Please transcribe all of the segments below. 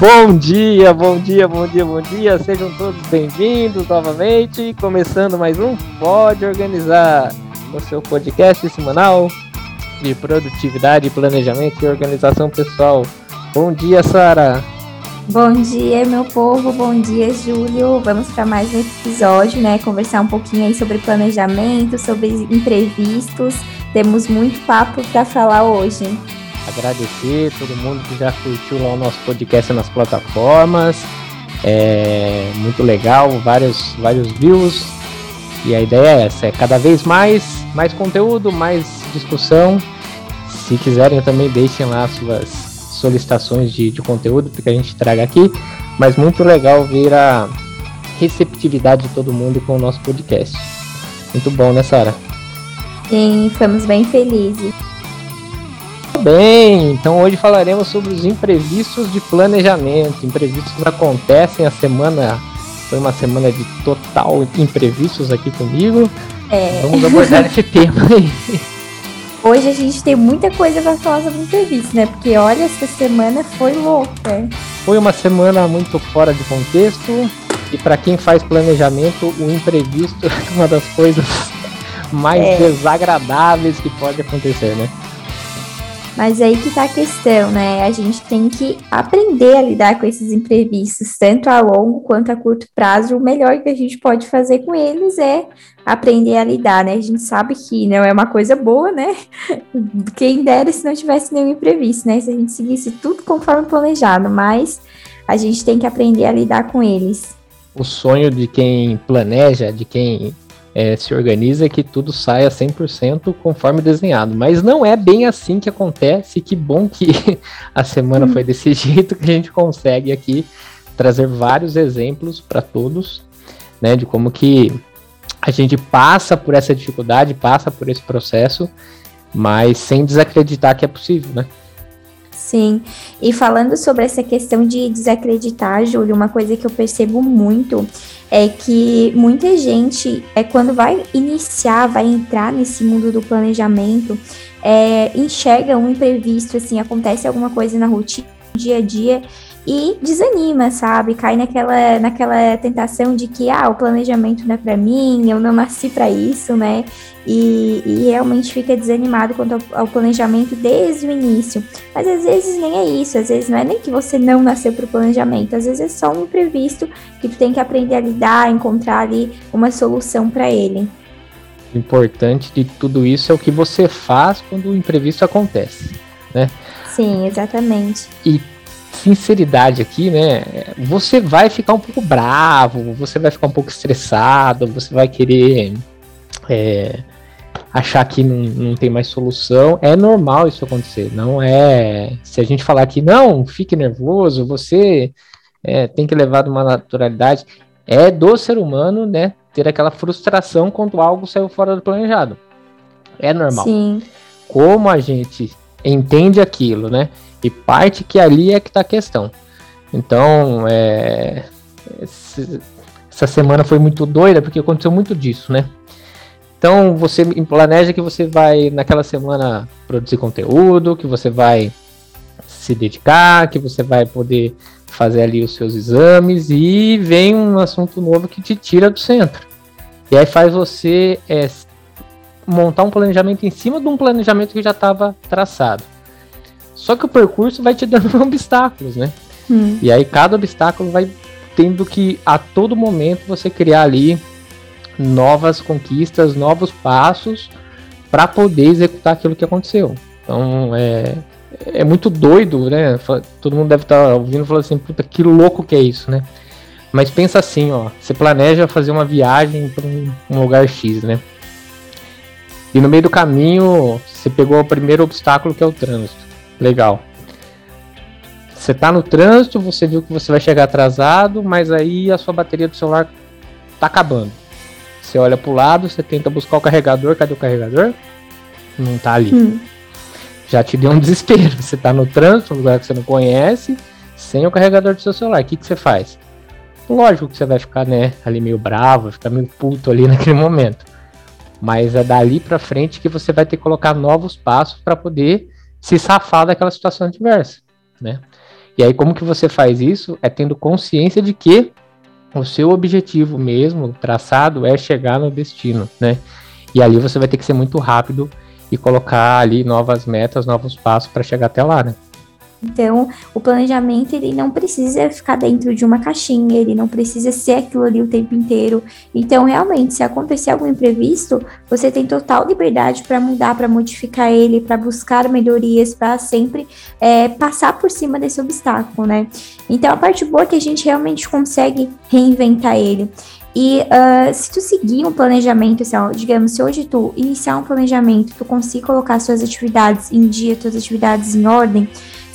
Bom dia, bom dia, bom dia, bom dia. Sejam todos bem-vindos novamente. Começando mais um Pode Organizar, o seu podcast semanal de produtividade, planejamento e organização pessoal. Bom dia, Sara. Bom dia, meu povo. Bom dia, Júlio. Vamos para mais um episódio, né? Conversar um pouquinho aí sobre planejamento, sobre imprevistos. Temos muito papo para falar hoje. Agradecer todo mundo que já curtiu lá o nosso podcast nas plataformas. É muito legal, vários, vários views. E a ideia é essa, é cada vez mais, mais conteúdo, mais discussão. Se quiserem também deixem lá suas solicitações de, de conteúdo que a gente traga aqui, mas muito legal ver a receptividade de todo mundo com o nosso podcast. Muito bom, né, Sara? Sim, ficamos bem felizes. Bem, então hoje falaremos sobre os imprevistos de planejamento. Imprevistos acontecem, a semana foi uma semana de total imprevistos aqui comigo. É. Vamos abordar esse tema aí. Hoje a gente tem muita coisa para falar sobre imprevisto, né? Porque olha, essa semana foi louca. Foi uma semana muito fora de contexto. E para quem faz planejamento, o imprevisto é uma das coisas mais é. desagradáveis que pode acontecer, né? Mas aí que tá a questão, né? A gente tem que aprender a lidar com esses imprevistos, tanto a longo quanto a curto prazo. O melhor que a gente pode fazer com eles é aprender a lidar, né? A gente sabe que não é uma coisa boa, né? Quem dera se não tivesse nenhum imprevisto, né? Se a gente seguisse tudo conforme planejado, mas a gente tem que aprender a lidar com eles. O sonho de quem planeja, de quem é, se organiza que tudo saia 100% conforme desenhado. Mas não é bem assim que acontece. Que bom que a semana foi desse jeito que a gente consegue aqui trazer vários exemplos para todos, né, de como que a gente passa por essa dificuldade, passa por esse processo, mas sem desacreditar que é possível, né? Sim, e falando sobre essa questão de desacreditar, Júlio, uma coisa que eu percebo muito é que muita gente, é quando vai iniciar, vai entrar nesse mundo do planejamento, é, enxerga um imprevisto, assim, acontece alguma coisa na rotina, dia a dia, e desanima, sabe? Cai naquela, naquela tentação de que, ah, o planejamento não é para mim, eu não nasci para isso, né? E, e, realmente fica desanimado quanto ao, ao, planejamento desde o início. Mas às vezes nem é isso, às vezes não é nem que você não nasceu para o planejamento, às vezes é só um imprevisto que tu tem que aprender a lidar, encontrar ali uma solução para ele. O importante de tudo isso é o que você faz quando o imprevisto acontece, né? Sim, exatamente. E sinceridade aqui, né? Você vai ficar um pouco bravo, você vai ficar um pouco estressado, você vai querer é, achar que não, não tem mais solução. É normal isso acontecer. Não é. Se a gente falar que não, fique nervoso, você é, tem que levar de uma naturalidade. É do ser humano, né? Ter aquela frustração quando algo saiu fora do planejado. É normal. Sim. Como a gente entende aquilo, né? E parte que ali é que tá a questão. Então, é, essa semana foi muito doida porque aconteceu muito disso, né? Então, você planeja que você vai naquela semana produzir conteúdo, que você vai se dedicar, que você vai poder fazer ali os seus exames e vem um assunto novo que te tira do centro. E aí faz você é, montar um planejamento em cima de um planejamento que já estava traçado. Só que o percurso vai te dando obstáculos, né? Hum. E aí cada obstáculo vai tendo que a todo momento você criar ali novas conquistas, novos passos para poder executar aquilo que aconteceu. Então é, é muito doido, né? Todo mundo deve estar tá ouvindo e falando assim, puta, que louco que é isso, né? Mas pensa assim, ó, você planeja fazer uma viagem para um, um lugar X, né? E no meio do caminho, você pegou o primeiro obstáculo que é o trânsito. Legal. Você tá no trânsito, você viu que você vai chegar atrasado, mas aí a sua bateria do celular tá acabando. Você olha pro lado, você tenta buscar o carregador, cadê o carregador? Não tá ali. Hum. Já te deu um desespero. Você tá no trânsito, um lugar que você não conhece, sem o carregador do seu celular. O que, que você faz? Lógico que você vai ficar, né, ali meio bravo, vai ficar meio puto ali naquele momento. Mas é dali para frente que você vai ter que colocar novos passos para poder se safar daquela situação adversa, né? E aí, como que você faz isso? É tendo consciência de que o seu objetivo mesmo, traçado, é chegar no destino, né? E ali você vai ter que ser muito rápido e colocar ali novas metas, novos passos para chegar até lá, né? Então, o planejamento ele não precisa ficar dentro de uma caixinha, ele não precisa ser aquilo ali o tempo inteiro. Então, realmente, se acontecer algum imprevisto, você tem total liberdade para mudar, para modificar ele, para buscar melhorias, para sempre é, passar por cima desse obstáculo, né? Então, a parte boa é que a gente realmente consegue reinventar ele. E uh, se tu seguir um planejamento, assim, ó, digamos, se hoje tu iniciar um planejamento, tu conseguir colocar suas atividades em dia, suas atividades em ordem,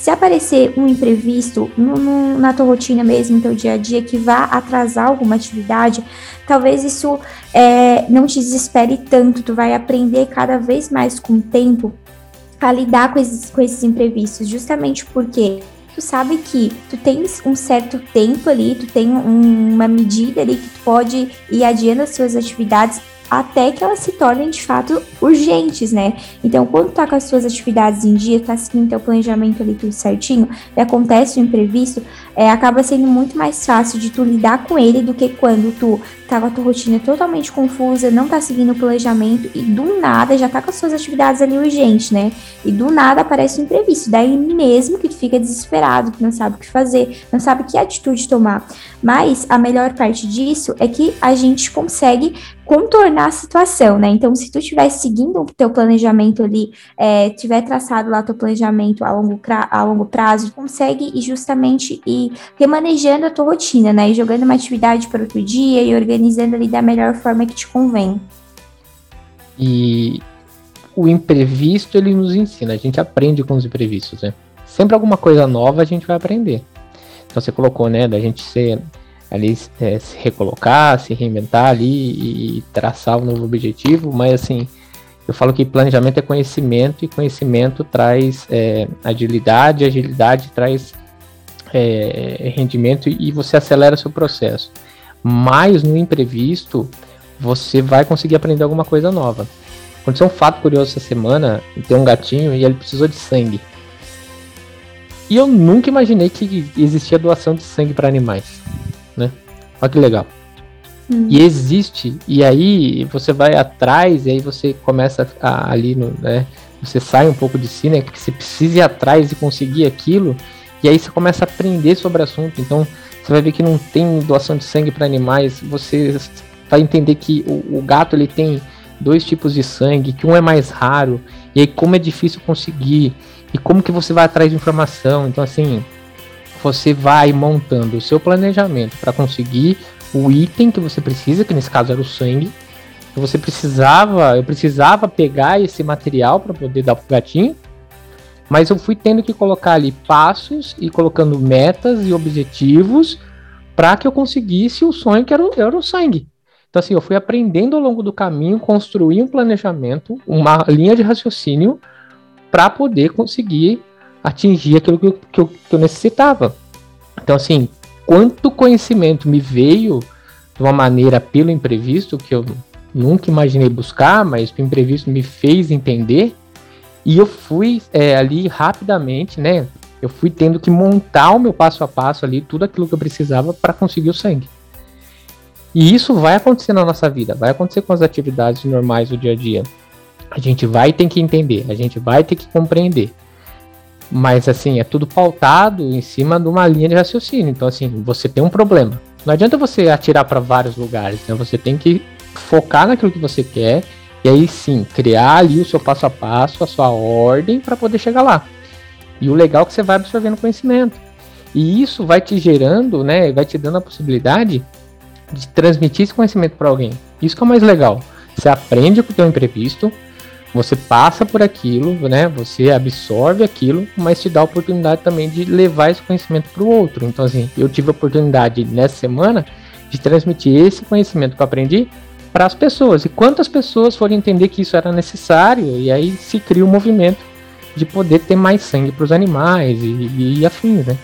se aparecer um imprevisto no, no, na tua rotina mesmo, no teu dia a dia, que vá atrasar alguma atividade, talvez isso é, não te desespere tanto, tu vai aprender cada vez mais com o tempo a lidar com esses, com esses imprevistos, justamente porque tu sabe que tu tens um certo tempo ali, tu tem um, uma medida ali que tu pode ir adiando as suas atividades até que elas se tornem de fato urgentes, né? Então, quando tá com as suas atividades em dia, tá seguindo teu planejamento ali tudo certinho, e acontece o imprevisto, é, acaba sendo muito mais fácil de tu lidar com ele do que quando tu tá com a tua rotina totalmente confusa, não tá seguindo o planejamento e do nada já tá com as suas atividades ali urgentes, né? E do nada aparece um imprevisto. Daí mesmo que tu fica desesperado, que não sabe o que fazer, não sabe que atitude tomar. Mas a melhor parte disso é que a gente consegue contornar a situação, né? Então, se tu estiver seguindo o teu planejamento ali, é, tiver traçado lá teu planejamento a longo, a longo prazo, consegue e justamente ir remanejando a tua rotina, né? E jogando uma atividade para outro dia e organizando ali da melhor forma que te convém. E o imprevisto ele nos ensina, a gente aprende com os imprevistos, né? Sempre alguma coisa nova a gente vai aprender. Então você colocou, né, da gente ser ali é, se recolocar, se reinventar ali e traçar um novo objetivo, mas assim, eu falo que planejamento é conhecimento e conhecimento traz é, agilidade, agilidade traz é, rendimento e você acelera seu processo. Mas no imprevisto, você vai conseguir aprender alguma coisa nova. Aconteceu um fato curioso essa semana, tem um gatinho e ele precisou de sangue. E eu nunca imaginei que existia doação de sangue para animais né? Olha que legal. Hum. E existe, e aí você vai atrás, e aí você começa a, ali no, né? Você sai um pouco de si, né? Que você precisa ir atrás e conseguir aquilo, e aí você começa a aprender sobre o assunto. Então você vai ver que não tem doação de sangue para animais, você vai entender que o, o gato ele tem dois tipos de sangue, que um é mais raro, e aí como é difícil conseguir, e como que você vai atrás de informação. Então assim, você vai montando o seu planejamento para conseguir o item que você precisa, que nesse caso era o sangue. Você precisava, eu precisava pegar esse material para poder dar pro gatinho, mas eu fui tendo que colocar ali passos e colocando metas e objetivos para que eu conseguisse o sonho que era, era o sangue. Então, assim, eu fui aprendendo ao longo do caminho, construir um planejamento, uma linha de raciocínio para poder conseguir atingir aquilo que eu, que eu, que eu necessitava. Então, assim, quanto conhecimento me veio de uma maneira pelo imprevisto, que eu nunca imaginei buscar, mas o imprevisto me fez entender, e eu fui é, ali rapidamente, né? Eu fui tendo que montar o meu passo a passo ali, tudo aquilo que eu precisava para conseguir o sangue. E isso vai acontecer na nossa vida, vai acontecer com as atividades normais do dia a dia. A gente vai ter que entender, a gente vai ter que compreender. Mas assim, é tudo pautado em cima de uma linha de raciocínio. Então, assim, você tem um problema. Não adianta você atirar para vários lugares, né? Você tem que focar naquilo que você quer e aí sim, criar ali o seu passo a passo, a sua ordem para poder chegar lá. E o legal é que você vai absorvendo conhecimento. E isso vai te gerando, né, vai te dando a possibilidade de transmitir esse conhecimento para alguém. Isso que é o mais legal. Você aprende com o teu imprevisto, você passa por aquilo, né? Você absorve aquilo, mas te dá a oportunidade também de levar esse conhecimento para o outro. Então, assim, eu tive a oportunidade nessa semana de transmitir esse conhecimento que eu aprendi para as pessoas. E quantas pessoas foram entender que isso era necessário, e aí se cria o um movimento de poder ter mais sangue para os animais e, e afins, né?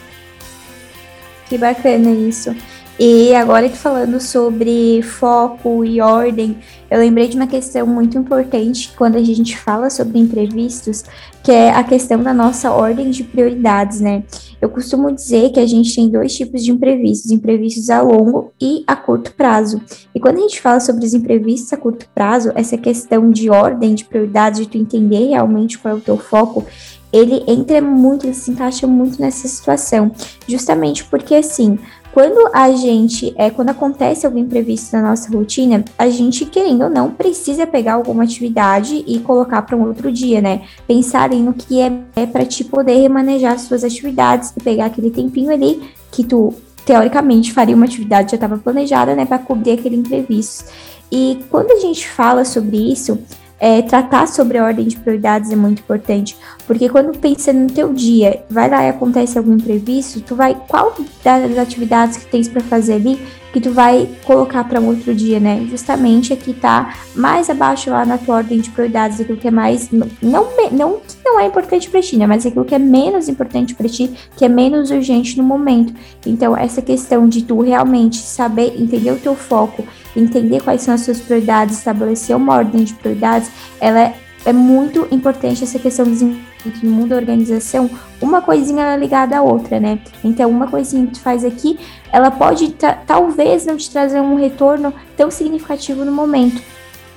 Que bacana isso. E agora que falando sobre foco e ordem, eu lembrei de uma questão muito importante quando a gente fala sobre imprevistos, que é a questão da nossa ordem de prioridades, né? Eu costumo dizer que a gente tem dois tipos de imprevistos, imprevistos a longo e a curto prazo. E quando a gente fala sobre os imprevistos a curto prazo, essa questão de ordem de prioridades, de tu entender realmente qual é o teu foco, ele entra muito, ele se encaixa muito nessa situação, justamente porque assim, quando a gente, é, quando acontece algum imprevisto na nossa rotina, a gente, querendo ou não, precisa pegar alguma atividade e colocar para um outro dia, né? Pensar no que é, é para te poder remanejar as suas atividades e pegar aquele tempinho ali que tu, teoricamente, faria uma atividade já estava planejada, né, para cobrir aquele imprevisto. E quando a gente fala sobre isso, é, tratar sobre a ordem de prioridades é muito importante, porque quando pensa no teu dia, vai lá e acontece algum imprevisto, tu vai qual das atividades que tens para fazer ali que tu vai colocar para um outro dia, né? Justamente aqui tá mais abaixo lá na tua ordem de prioridades, aquilo que é mais não não que não é importante para ti, né? Mas aquilo que é menos importante para ti, que é menos urgente no momento. Então essa questão de tu realmente saber entender o teu foco entender quais são as suas prioridades, estabelecer uma ordem de prioridades, ela é, é muito importante essa questão do desenvolvimento no mundo da organização, uma coisinha ligada à outra, né? Então, uma coisinha que tu faz aqui, ela pode talvez não te trazer um retorno tão significativo no momento,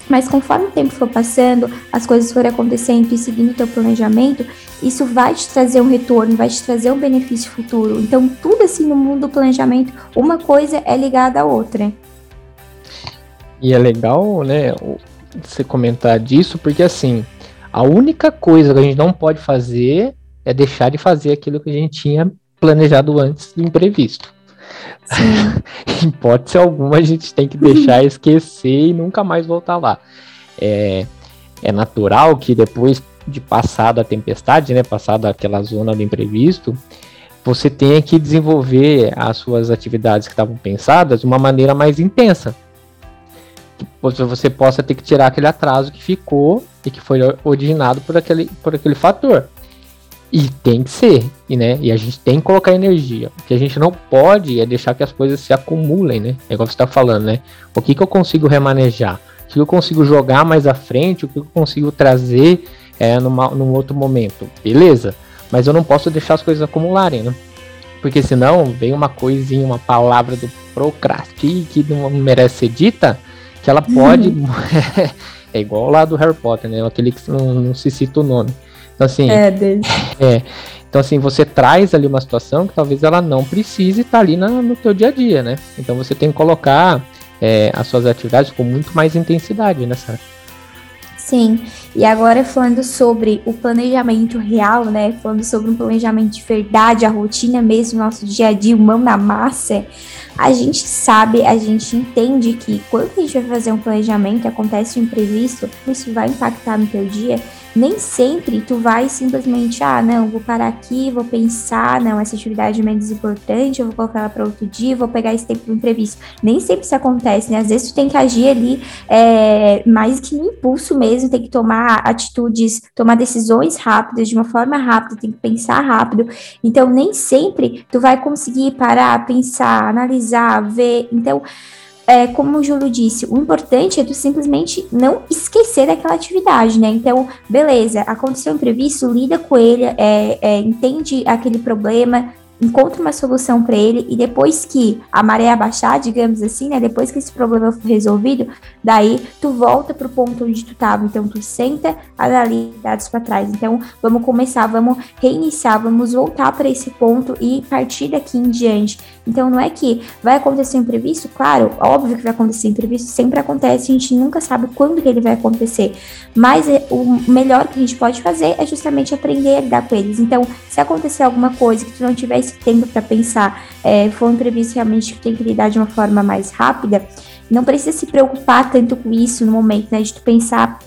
mas conforme o tempo for passando, as coisas forem acontecendo e seguindo o teu planejamento, isso vai te trazer um retorno, vai te trazer um benefício futuro. Então, tudo assim no mundo do planejamento, uma coisa é ligada à outra. E é legal, né, você comentar disso, porque assim, a única coisa que a gente não pode fazer é deixar de fazer aquilo que a gente tinha planejado antes do imprevisto. em hipótese alguma, a gente tem que deixar esquecer e nunca mais voltar lá. É, é natural que depois de passada a tempestade, né, passada aquela zona do imprevisto, você tenha que desenvolver as suas atividades que estavam pensadas de uma maneira mais intensa você possa ter que tirar aquele atraso que ficou e que foi originado por aquele, por aquele fator. E tem que ser, e, né? E a gente tem que colocar energia. O que a gente não pode é deixar que as coisas se acumulem, né? É igual você está falando, né? O que, que eu consigo remanejar? O que eu consigo jogar mais à frente? O que eu consigo trazer é, numa, num outro momento? Beleza, mas eu não posso deixar as coisas acumularem, né? Porque senão vem uma coisinha, uma palavra do procrastine que não merece ser dita que ela pode. Uhum. é igual lá do Harry Potter, né? Aquele que não, não se cita o nome. Então, assim. É, dele. é. Então, assim, você traz ali uma situação que talvez ela não precise estar ali na, no teu dia a dia, né? Então, você tem que colocar é, as suas atividades com muito mais intensidade nessa. Sim, e agora falando sobre o planejamento real, né? Falando sobre um planejamento de verdade, a rotina mesmo, nosso dia a dia, mão na massa a gente sabe, a gente entende que quando a gente vai fazer um planejamento, acontece um imprevisto, isso vai impactar no teu dia, nem sempre tu vai simplesmente, ah, não, vou parar aqui, vou pensar, não, essa atividade é menos importante, eu vou colocar ela para outro dia, vou pegar esse tempo do imprevisto. Nem sempre isso acontece, né? Às vezes tu tem que agir ali é, mais que no impulso mesmo, tem que tomar atitudes, tomar decisões rápidas, de uma forma rápida, tem que pensar rápido. Então, nem sempre tu vai conseguir parar, pensar, analisar, ver. Então, é, como o Júlio disse, o importante é tu simplesmente não esquecer daquela atividade, né? Então, beleza, aconteceu um imprevisto, lida com ele, é, é, entende aquele problema, encontra uma solução para ele e depois que a maré abaixar, digamos assim, né, depois que esse problema for resolvido, daí tu volta pro ponto onde tu tava, então tu senta, analisa dados para trás. Então, vamos começar, vamos reiniciar, vamos voltar para esse ponto e partir daqui em diante. Então, não é que vai acontecer um imprevisto, claro, óbvio que vai acontecer imprevisto, sempre acontece, a gente nunca sabe quando que ele vai acontecer. Mas é, o melhor que a gente pode fazer é justamente aprender a lidar com eles. Então, se acontecer alguma coisa que tu não tiver esse tempo para pensar, é, for um imprevisto realmente que tem que lidar de uma forma mais rápida, não precisa se preocupar tanto com isso no momento, né? De tu pensar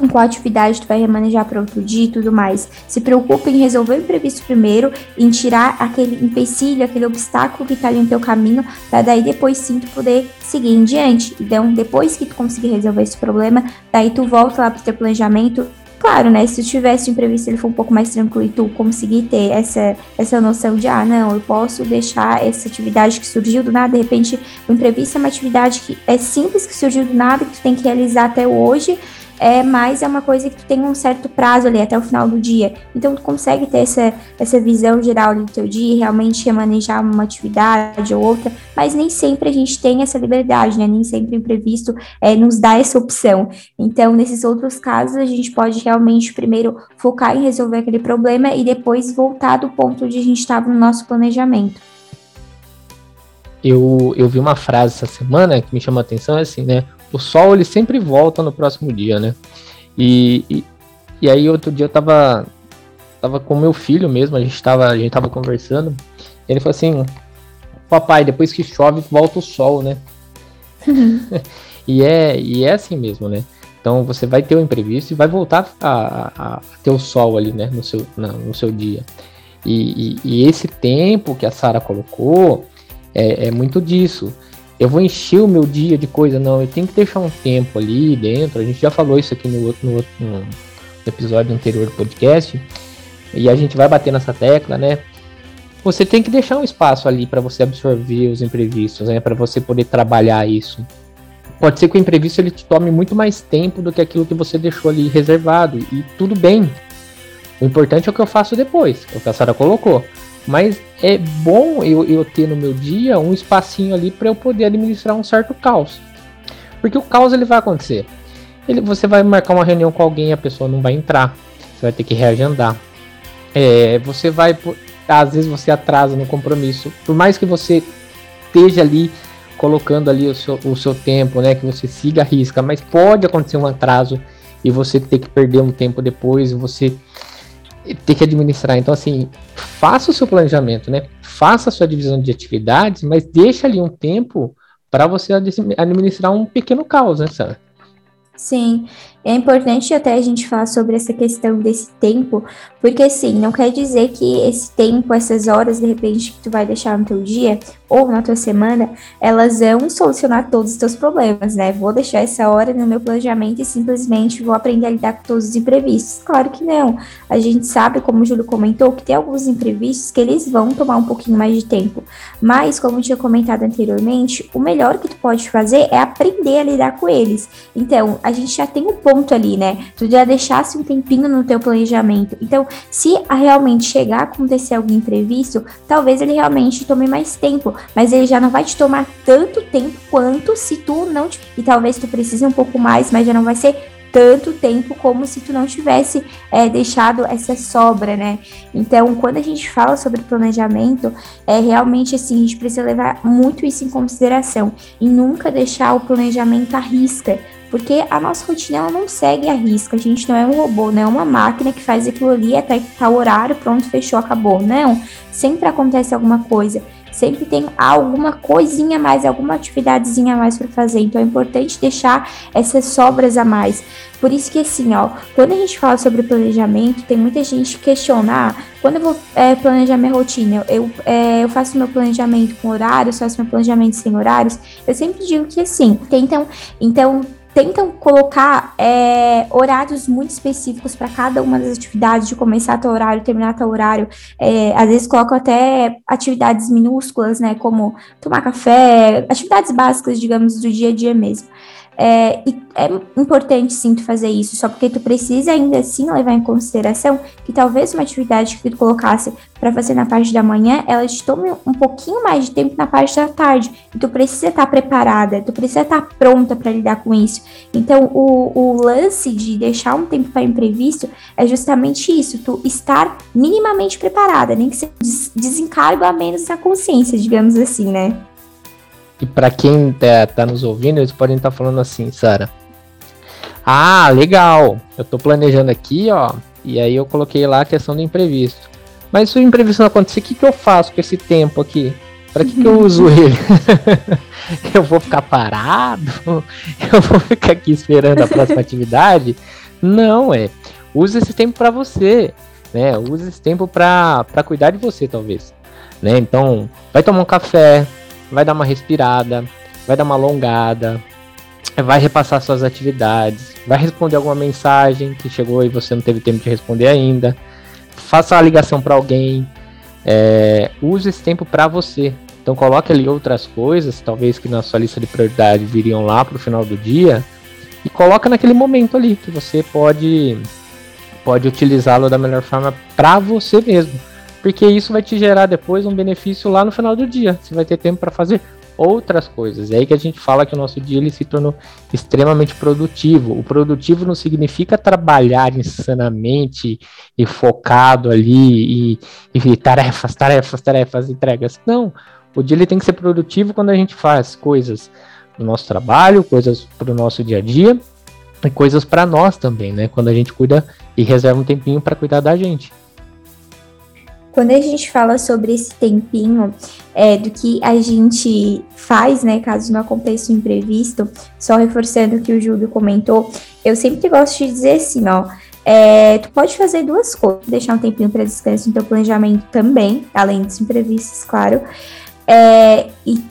em qual atividade tu vai remanejar para outro dia e tudo mais. Se preocupe em resolver o imprevisto primeiro, em tirar aquele empecilho, aquele obstáculo que está ali no teu caminho, para daí depois sim tu poder seguir em diante. Então, depois que tu conseguir resolver esse problema, daí tu volta lá pro teu planejamento claro, né? Se tivesse um imprevisto ele for um pouco mais tranquilo e tu conseguir ter essa, essa noção de, ah, não, eu posso deixar essa atividade que surgiu do nada, de repente o imprevisto é uma atividade que é simples, que surgiu do nada, que tu tem que realizar até hoje, é, mas é uma coisa que tem um certo prazo ali até o final do dia. Então tu consegue ter essa, essa visão geral do teu dia, realmente remanejar uma atividade ou outra, mas nem sempre a gente tem essa liberdade, né? Nem sempre o imprevisto é, nos dá essa opção. Então, nesses outros casos, a gente pode realmente primeiro focar em resolver aquele problema e depois voltar do ponto onde a gente estava no nosso planejamento. Eu, eu vi uma frase essa semana que me chamou a atenção, é assim, né? o sol ele sempre volta no próximo dia, né? E, e, e, aí outro dia eu tava, tava com meu filho mesmo, a gente tava, a gente tava conversando, ele falou assim, papai, depois que chove volta o sol, né? e, é, e é assim mesmo, né? Então você vai ter o imprevisto e vai voltar a, a, a ter o sol ali, né, no seu, na, no seu dia. E, e, e esse tempo que a Sara colocou é, é muito disso eu vou encher o meu dia de coisa, não, eu tenho que deixar um tempo ali dentro. A gente já falou isso aqui no, no, no episódio anterior do podcast, e a gente vai bater nessa tecla, né? Você tem que deixar um espaço ali para você absorver os imprevistos, né? Para você poder trabalhar isso. Pode ser que o imprevisto ele te tome muito mais tempo do que aquilo que você deixou ali reservado, e tudo bem. O importante é o que eu faço depois, o que a Sara colocou. Mas é bom eu, eu ter no meu dia um espacinho ali para eu poder administrar um certo caos. Porque o caos ele vai acontecer. Ele, você vai marcar uma reunião com alguém, a pessoa não vai entrar. Você vai ter que reagendar. É, você vai. Às vezes você atrasa no compromisso. Por mais que você esteja ali colocando ali o seu, o seu tempo, né? Que você siga a risca, mas pode acontecer um atraso e você ter que perder um tempo depois, você ter que administrar. Então, assim, faça o seu planejamento, né? Faça a sua divisão de atividades, mas deixa ali um tempo para você administrar um pequeno caos, né, Sara? Sim, é importante até a gente falar sobre essa questão desse tempo, porque assim, não quer dizer que esse tempo, essas horas, de repente, que tu vai deixar no teu dia ou na tua semana, elas vão solucionar todos os teus problemas, né? Vou deixar essa hora no meu planejamento e simplesmente vou aprender a lidar com todos os imprevistos. Claro que não. A gente sabe, como o Júlio comentou, que tem alguns imprevistos que eles vão tomar um pouquinho mais de tempo. Mas, como eu tinha comentado anteriormente, o melhor que tu pode fazer é aprender a lidar com eles. Então, a gente já tem um ponto ali, né? Tu já deixasse um tempinho no teu planejamento. Então, se realmente chegar a acontecer algum imprevisto, talvez ele realmente tome mais tempo, mas ele já não vai te tomar tanto tempo quanto se tu não. E talvez tu precise um pouco mais, mas já não vai ser tanto tempo como se tu não tivesse é, deixado essa sobra, né? Então, quando a gente fala sobre planejamento, é realmente assim, a gente precisa levar muito isso em consideração e nunca deixar o planejamento à risca, porque a nossa rotina ela não segue a risca. A gente não é um robô, não é uma máquina que faz aquilo ali até tá horário, pronto, fechou, acabou. Não. Sempre acontece alguma coisa. Sempre tem alguma coisinha a mais, alguma atividadezinha a mais para fazer. Então é importante deixar essas sobras a mais. Por isso que assim, ó, quando a gente fala sobre planejamento, tem muita gente que questiona, ah, quando eu vou é, planejar minha rotina, eu, é, eu faço meu planejamento com horários, faço meu planejamento sem horários, eu sempre digo que assim, tentam, então tentam colocar é, horários muito específicos para cada uma das atividades, de começar a horário, terminar a horário. É, às vezes colocam até atividades minúsculas, né, como tomar café, atividades básicas, digamos, do dia a dia mesmo. É, e é importante sim tu fazer isso, só porque tu precisa ainda assim levar em consideração que talvez uma atividade que tu colocasse para fazer na parte da manhã, ela te tome um pouquinho mais de tempo na parte da tarde. E tu precisa estar tá preparada, tu precisa estar tá pronta para lidar com isso. Então, o, o lance de deixar um tempo para imprevisto é justamente isso, tu estar minimamente preparada, nem que seja desencargo a menos da consciência, digamos assim, né? E para quem tá, tá, nos ouvindo, eles podem estar tá falando assim, Sara. Ah, legal. Eu tô planejando aqui, ó. E aí eu coloquei lá a questão do imprevisto. Mas se o imprevisto não acontecer, o que, que eu faço com esse tempo aqui? Para que, que eu uso ele? eu vou ficar parado? Eu vou ficar aqui esperando a próxima atividade? Não, é. Use esse tempo para você, né? Use esse tempo para cuidar de você, talvez. Né? Então, vai tomar um café, vai dar uma respirada, vai dar uma alongada, vai repassar suas atividades, vai responder alguma mensagem que chegou e você não teve tempo de responder ainda, faça uma ligação para alguém, é, use esse tempo para você. Então coloque ali outras coisas, talvez que na sua lista de prioridade viriam lá para o final do dia, e coloca naquele momento ali que você pode pode utilizá-lo da melhor forma para você mesmo, porque isso vai te gerar depois um benefício lá no final do dia. Você vai ter tempo para fazer outras coisas. É aí que a gente fala que o nosso dia ele se tornou extremamente produtivo. O produtivo não significa trabalhar insanamente e focado ali e, e tarefas, tarefas, tarefas, entregas. Não. O dia ele tem que ser produtivo quando a gente faz coisas no nosso trabalho, coisas para o nosso dia a dia e coisas para nós também, né? Quando a gente cuida e reserva um tempinho para cuidar da gente. Quando a gente fala sobre esse tempinho é, do que a gente faz, né, caso não aconteça um imprevisto, só reforçando o que o Júlio comentou, eu sempre gosto de dizer assim, ó, é, tu pode fazer duas coisas, deixar um tempinho para descanso no teu planejamento também, além dos imprevistos, claro. É, e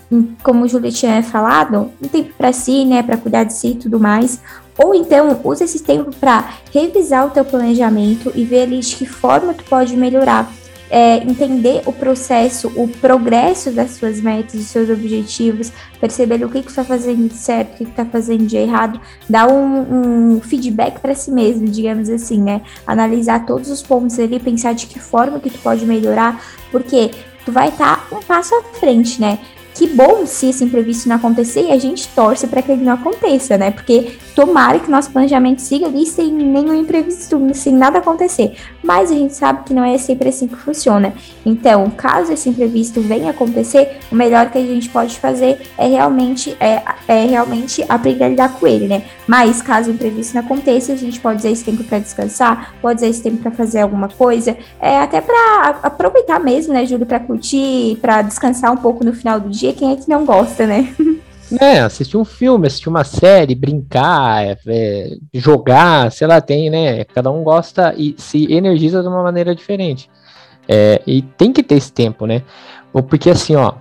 como o Júlio tinha falado, um tempo para si, né, para cuidar de si e tudo mais. Ou então, usa esse tempo para revisar o teu planejamento e ver ali de que forma tu pode melhorar é, entender o processo, o progresso das suas metas, dos seus objetivos, perceber o que, que está fazendo de certo, o que está fazendo de errado, dar um, um feedback para si mesmo, digamos assim, né? Analisar todos os pontos ali, pensar de que forma que tu pode melhorar, porque tu vai estar tá um passo à frente, né? Que bom se esse imprevisto não acontecer e a gente torce para que ele não aconteça, né? Porque tomara que nosso planejamento siga ali sem nenhum imprevisto, sem nada acontecer. Mas a gente sabe que não é sempre assim que funciona. Então, caso esse imprevisto venha acontecer, o melhor que a gente pode fazer é realmente é, é realmente aprender a lidar com ele, né? Mas caso o imprevisto não aconteça, a gente pode usar esse tempo para descansar, pode usar esse tempo para fazer alguma coisa, é até para aproveitar mesmo, né, Júlio, para curtir, para descansar um pouco no final do dia dia, quem é que não gosta, né? É, assistir um filme, assistir uma série, brincar, é, é, jogar, sei lá, tem, né? Cada um gosta e se energiza de uma maneira diferente. É, e tem que ter esse tempo, né? Porque assim, ó,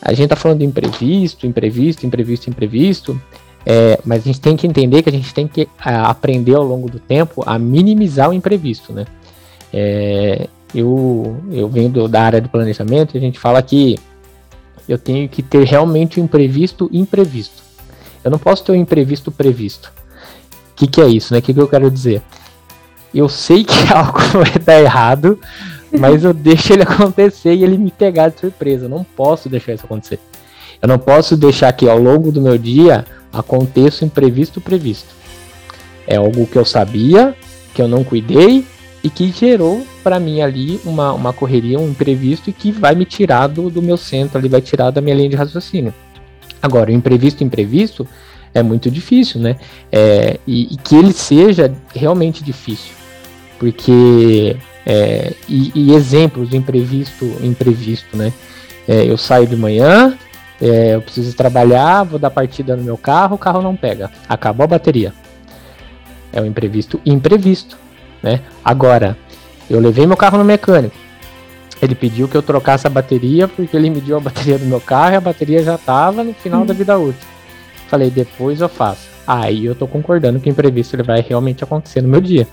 a gente tá falando de imprevisto, imprevisto, imprevisto, imprevisto, é, mas a gente tem que entender que a gente tem que a, aprender ao longo do tempo a minimizar o imprevisto, né? É, eu, eu venho do, da área de planejamento e a gente fala que eu tenho que ter realmente o imprevisto imprevisto. Eu não posso ter o imprevisto previsto. O que, que é isso, né? O que, que eu quero dizer? Eu sei que algo vai dar errado, mas eu deixo ele acontecer e ele me pegar de surpresa. Eu não posso deixar isso acontecer. Eu não posso deixar que ao longo do meu dia aconteça o imprevisto previsto. É algo que eu sabia, que eu não cuidei e que gerou para mim ali uma, uma correria, um imprevisto e que vai me tirar do, do meu centro, ali vai tirar da minha linha de raciocínio. Agora, o imprevisto, imprevisto é muito difícil, né? É, e, e, que ele seja realmente difícil, porque é, e, e, exemplos do imprevisto, imprevisto, né? É, eu saio de manhã, é, eu preciso trabalhar, vou dar partida no meu carro, o carro não pega, acabou a bateria. É um imprevisto imprevisto né? Agora, eu levei meu carro no mecânico. Ele pediu que eu trocasse a bateria porque ele mediu a bateria do meu carro e a bateria já estava no final da vida útil. Falei, depois eu faço. Aí eu tô concordando que o imprevisto ele vai realmente acontecer no meu dia.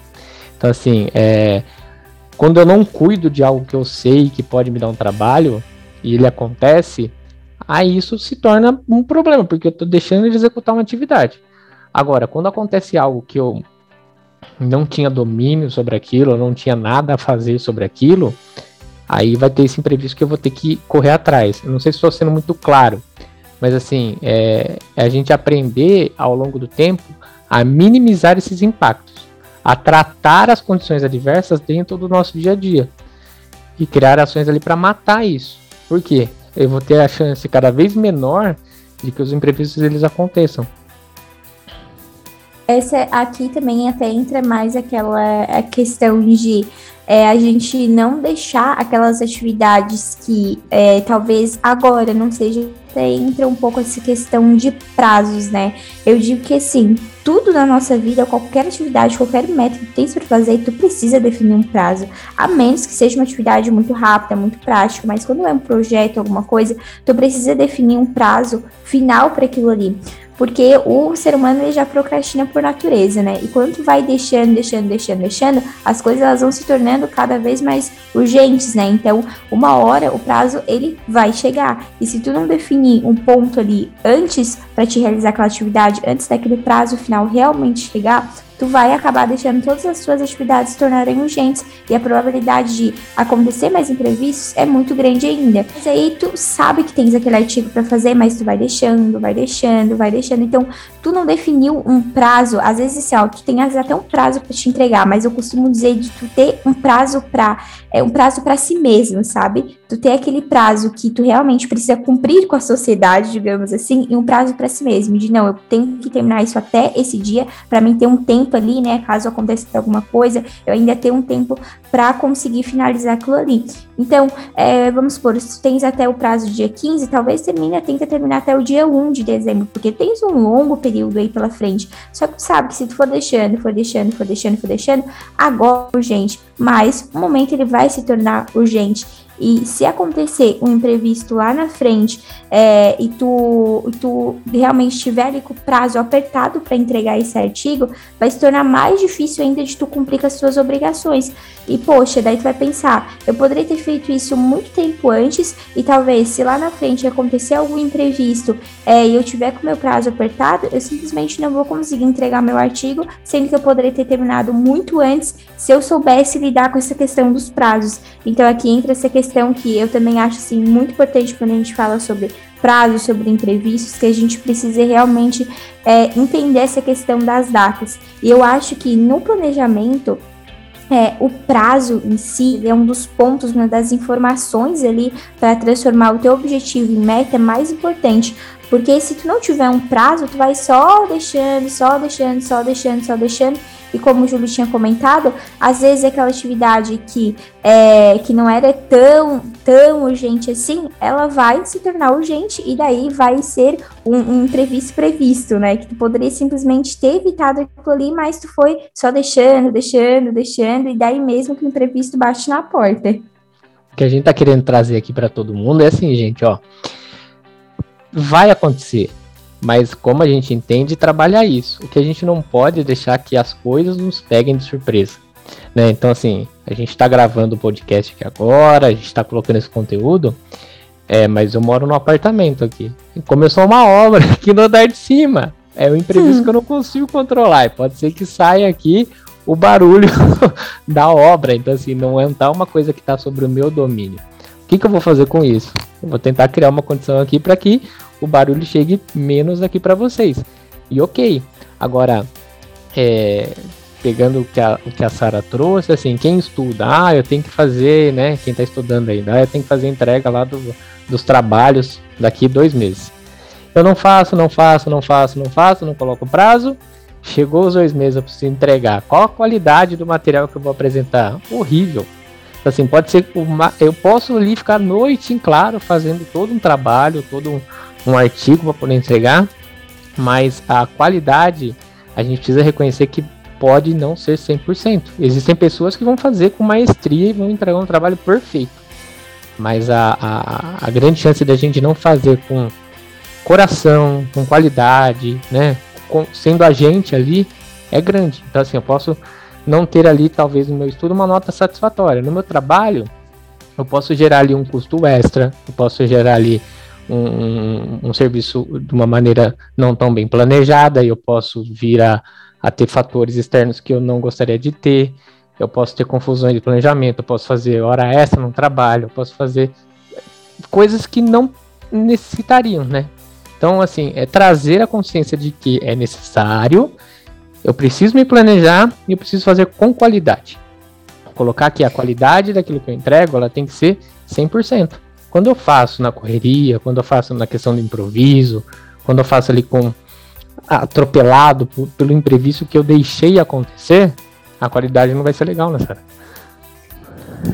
Então, assim, é, quando eu não cuido de algo que eu sei que pode me dar um trabalho e ele acontece, aí isso se torna um problema, porque eu tô deixando de executar uma atividade. Agora, quando acontece algo que eu não tinha domínio sobre aquilo, não tinha nada a fazer sobre aquilo, aí vai ter esse imprevisto que eu vou ter que correr atrás. Eu não sei se estou sendo muito claro, mas assim, é, é a gente aprender ao longo do tempo a minimizar esses impactos, a tratar as condições adversas dentro do nosso dia a dia e criar ações ali para matar isso. Por quê? Eu vou ter a chance cada vez menor de que os imprevistos eles aconteçam. Essa aqui também até entra mais aquela a questão de é, a gente não deixar aquelas atividades que é, talvez agora não seja até entra um pouco essa questão de prazos, né? Eu digo que assim, tudo na nossa vida, qualquer atividade, qualquer método que tens para fazer, tu precisa definir um prazo. A menos que seja uma atividade muito rápida, muito prática, mas quando é um projeto, alguma coisa, tu precisa definir um prazo final para aquilo ali. Porque o ser humano ele já procrastina por natureza, né? E quando tu vai deixando, deixando, deixando, deixando, as coisas elas vão se tornando cada vez mais urgentes, né? Então, uma hora o prazo ele vai chegar. E se tu não definir um ponto ali antes para te realizar aquela atividade, antes daquele prazo final realmente chegar, tu vai acabar deixando todas as suas atividades se tornarem urgentes e a probabilidade de acontecer mais imprevistos é muito grande ainda. Mas aí tu sabe que tens aquele artigo para fazer, mas tu vai deixando, vai deixando, vai deixando. Então, tu não definiu um prazo, às vezes assim, ó, tu tem até um prazo para te entregar, mas eu costumo dizer de tu ter um prazo para é um prazo para si mesmo, sabe? Tu ter aquele prazo que tu realmente precisa cumprir com a sociedade, digamos assim, e um prazo para si mesmo, de não, eu tenho que terminar isso até esse dia para mim ter um tempo ali, né, caso aconteça alguma coisa, eu ainda tenho um tempo para conseguir finalizar aquilo ali. Então, é, vamos supor, se tu tens até o prazo do dia 15, talvez termine, tenta terminar até o dia 1 de dezembro, porque tens um longo período aí pela frente. Só que tu sabe que se tu for deixando, for deixando, for deixando, for deixando, agora, urgente, mas o momento ele vai se tornar urgente. E se acontecer um imprevisto lá na frente é, e tu, tu realmente tiver ali com o prazo apertado para entregar esse artigo, vai se tornar mais difícil ainda de tu cumprir com as suas obrigações. E poxa, daí tu vai pensar, eu poderia ter feito isso muito tempo antes e talvez se lá na frente acontecer algum imprevisto é, e eu tiver com o meu prazo apertado, eu simplesmente não vou conseguir entregar meu artigo, sendo que eu poderia ter terminado muito antes se eu soubesse lidar com essa questão dos prazos. Então aqui entra essa questão que eu também acho assim muito importante quando a gente fala sobre prazos, sobre imprevistos, que a gente precisa realmente é, entender essa questão das datas. E eu acho que no planejamento é, o prazo em si é um dos pontos, uma das informações ali para transformar o teu objetivo em meta mais importante. Porque se tu não tiver um prazo, tu vai só deixando, só deixando, só deixando, só deixando e como o Júlio tinha comentado, às vezes aquela atividade que, é, que não era tão, tão urgente assim, ela vai se tornar urgente e daí vai ser um, um imprevisto previsto, né? Que tu poderia simplesmente ter evitado aquilo ali, mas tu foi só deixando, deixando, deixando, e daí mesmo que o imprevisto bate na porta. O que a gente tá querendo trazer aqui para todo mundo é assim, gente, ó. Vai acontecer mas como a gente entende trabalhar isso, o que a gente não pode é deixar que as coisas nos peguem de surpresa. Né? Então, assim, a gente está gravando o podcast aqui agora, a gente está colocando esse conteúdo, é, mas eu moro no apartamento aqui. E começou uma obra aqui no andar de cima. É um imprevisto hum. que eu não consigo controlar. E pode ser que saia aqui o barulho da obra. Então, assim, não é tá uma coisa que está sobre o meu domínio. O que, que eu vou fazer com isso? Eu vou tentar criar uma condição aqui para que o barulho chegue menos aqui para vocês. E ok. Agora, é, pegando o que a, o que a Sara trouxe, assim, quem estuda, ah, eu tenho que fazer, né? Quem está estudando ainda, ah, eu tenho que fazer entrega lá do, dos trabalhos daqui dois meses. Eu não faço, não faço, não faço, não faço, não coloco prazo. Chegou os dois meses, eu preciso entregar. Qual a qualidade do material que eu vou apresentar? Horrível. Assim, pode ser uma, eu posso ali ficar noite em claro fazendo todo um trabalho, todo um, um artigo para poder entregar, mas a qualidade a gente precisa reconhecer que pode não ser 100%. Existem pessoas que vão fazer com maestria e vão entregar um trabalho perfeito, mas a, a, a grande chance da gente não fazer com coração, com qualidade, né, com, sendo a gente ali, é grande. Então, assim, eu posso não ter ali, talvez, no meu estudo, uma nota satisfatória. No meu trabalho, eu posso gerar ali um custo extra, eu posso gerar ali um, um, serviço de uma maneira não tão bem planejada, eu posso vir a, a ter fatores externos que eu não gostaria de ter, eu posso ter confusões de planejamento, eu posso fazer hora extra no trabalho, eu posso fazer coisas que não necessitariam, né? Então, assim, é trazer a consciência de que é necessário, eu preciso me planejar e eu preciso fazer com qualidade. Colocar que a qualidade daquilo que eu entrego, ela tem que ser 100%. Quando eu faço na correria, quando eu faço na questão do improviso, quando eu faço ali com atropelado por, pelo imprevisto que eu deixei acontecer, a qualidade não vai ser legal, né, Sarah?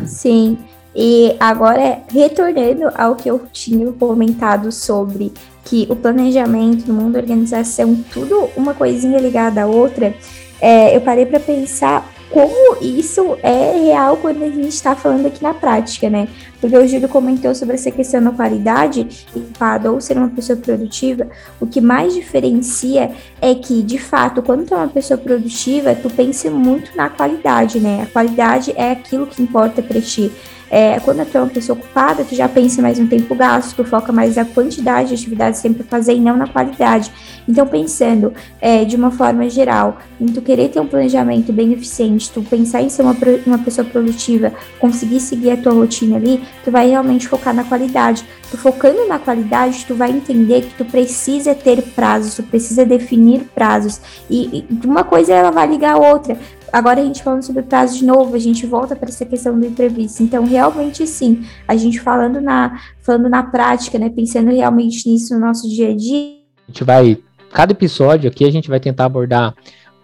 Sim. E agora, retornando ao que eu tinha comentado sobre que o planejamento no mundo da organização, tudo uma coisinha ligada à outra, é, eu parei para pensar como isso é real quando a gente está falando aqui na prática, né? Porque o Júlio comentou sobre essa questão da qualidade e ou ser uma pessoa produtiva, o que mais diferencia é que, de fato, quando tu é uma pessoa produtiva, tu pensa muito na qualidade, né? A qualidade é aquilo que importa para ti. É, quando tu é uma pessoa ocupada, tu já pensa mais no tempo gasto, tu foca mais na quantidade de atividades sempre fazer e não na qualidade. Então, pensando é, de uma forma geral, em tu querer ter um planejamento bem eficiente, tu pensar em ser uma, uma pessoa produtiva, conseguir seguir a tua rotina ali, tu vai realmente focar na qualidade. Tu focando na qualidade, tu vai entender que tu precisa ter prazos, tu precisa definir prazos. E, e uma coisa ela vai ligar a outra agora a gente falando sobre prazo de novo, a gente volta para essa questão do imprevisto. Então, realmente sim, a gente falando na, falando na prática, né, pensando realmente nisso no nosso dia a dia. A gente vai, cada episódio aqui a gente vai tentar abordar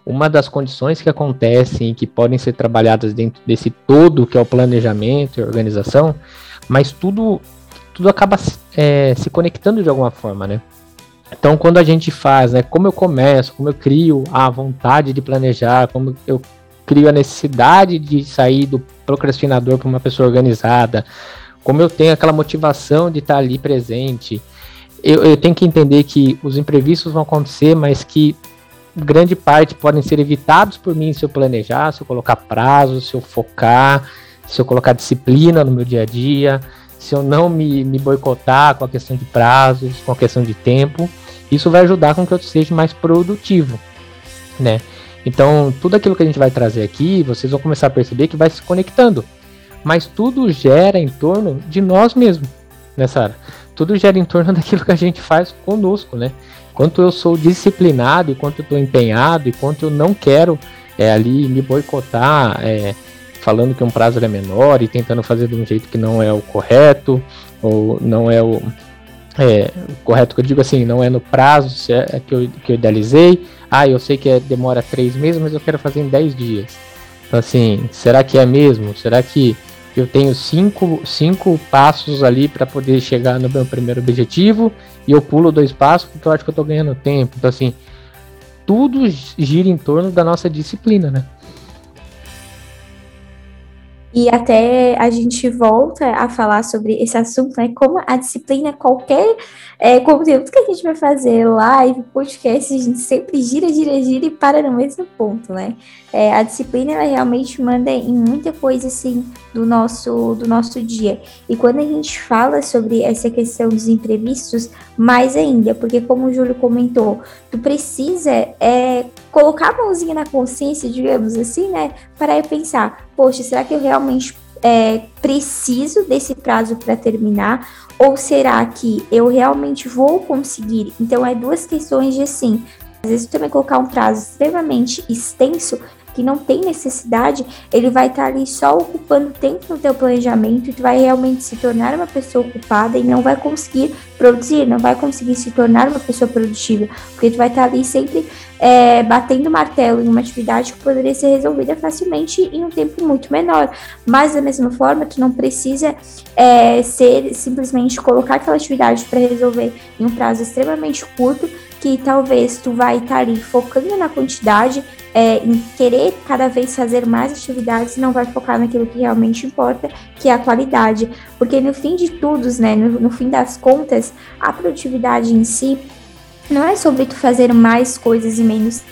uma das condições que acontecem e que podem ser trabalhadas dentro desse todo que é o planejamento e organização, mas tudo tudo acaba é, se conectando de alguma forma, né? Então, quando a gente faz, né, como eu começo, como eu crio a vontade de planejar, como eu crio a necessidade de sair do procrastinador para uma pessoa organizada, como eu tenho aquela motivação de estar ali presente. Eu, eu tenho que entender que os imprevistos vão acontecer, mas que grande parte podem ser evitados por mim se eu planejar, se eu colocar prazo, se eu focar, se eu colocar disciplina no meu dia a dia, se eu não me, me boicotar com a questão de prazos, com a questão de tempo. Isso vai ajudar com que eu seja mais produtivo, né? Então, tudo aquilo que a gente vai trazer aqui, vocês vão começar a perceber que vai se conectando. Mas tudo gera em torno de nós mesmos, né, Sara? Tudo gera em torno daquilo que a gente faz conosco, né? Quanto eu sou disciplinado, e quanto eu estou empenhado, e quanto eu não quero é, ali me boicotar, é, falando que um prazo é menor e tentando fazer de um jeito que não é o correto, ou não é o, é, correto que eu digo assim, não é no prazo é, que eu, que eu idealizei, ah, eu sei que é, demora três meses, mas eu quero fazer em dez dias. Então, assim, será que é mesmo? Será que eu tenho cinco, cinco passos ali para poder chegar no meu primeiro objetivo e eu pulo dois passos porque eu acho que eu estou ganhando tempo? Então, assim, tudo gira em torno da nossa disciplina, né? E até a gente volta a falar sobre esse assunto, né? Como a disciplina, qualquer é, conteúdo que a gente vai fazer, live, podcast, a gente sempre gira, gira, gira e para no mesmo ponto, né? É, a disciplina, ela realmente manda em muita coisa, assim, do nosso, do nosso dia. E quando a gente fala sobre essa questão dos imprevistos, mais ainda, porque como o Júlio comentou, tu precisa é, colocar a mãozinha na consciência, digamos assim, né? Para pensar, poxa, será que eu realmente é, preciso desse prazo para terminar? Ou será que eu realmente vou conseguir? Então, é duas questões de assim. Às vezes, também colocar um prazo extremamente extenso que não tem necessidade, ele vai estar tá ali só ocupando tempo no teu planejamento e tu vai realmente se tornar uma pessoa ocupada e não vai conseguir produzir, não vai conseguir se tornar uma pessoa produtiva, porque tu vai estar tá ali sempre é, batendo martelo em uma atividade que poderia ser resolvida facilmente em um tempo muito menor. Mas da mesma forma, tu não precisa é, ser simplesmente colocar aquela atividade para resolver em um prazo extremamente curto que talvez tu vai estar tá ali focando na quantidade, é, em querer cada vez fazer mais atividades, não vai focar naquilo que realmente importa, que é a qualidade. Porque no fim de tudo, né, no, no fim das contas, a produtividade em si não é sobre tu fazer mais coisas e menos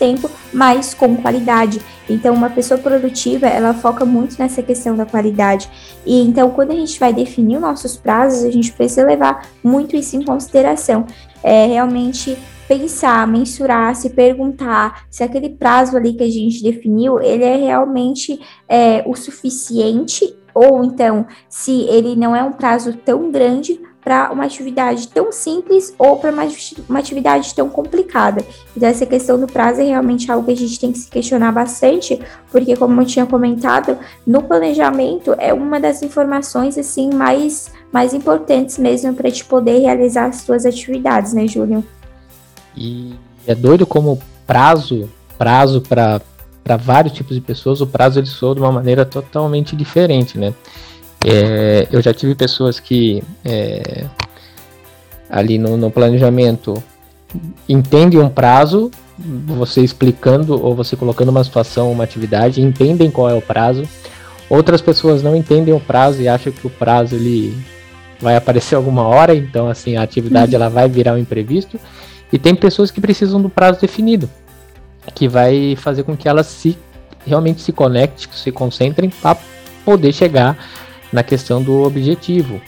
tempo, mas com qualidade. Então, uma pessoa produtiva, ela foca muito nessa questão da qualidade. E então, quando a gente vai definir nossos prazos, a gente precisa levar muito isso em consideração. É realmente pensar, mensurar, se perguntar se aquele prazo ali que a gente definiu, ele é realmente é, o suficiente ou então se ele não é um prazo tão grande para uma atividade tão simples ou para uma, uma, atividade tão complicada. Então, essa questão do prazo é realmente algo que a gente tem que se questionar bastante, porque, como eu tinha comentado, no planejamento é uma das informações assim mais, mais importantes mesmo para te poder realizar as suas atividades, né, Júlio? E é doido como prazo, prazo para para vários tipos de pessoas, o prazo ele soa de uma maneira totalmente diferente, né? É, eu já tive pessoas que é, ali no, no, planejamento entendem um prazo, você explicando ou você colocando uma situação, uma atividade, entendem qual é o prazo. Outras pessoas não entendem o prazo e acham que o prazo ele vai aparecer alguma hora, então assim a atividade uhum. ela vai virar um imprevisto. E tem pessoas que precisam do prazo definido, que vai fazer com que elas se realmente se conectem, se concentrem para poder chegar na questão do objetivo.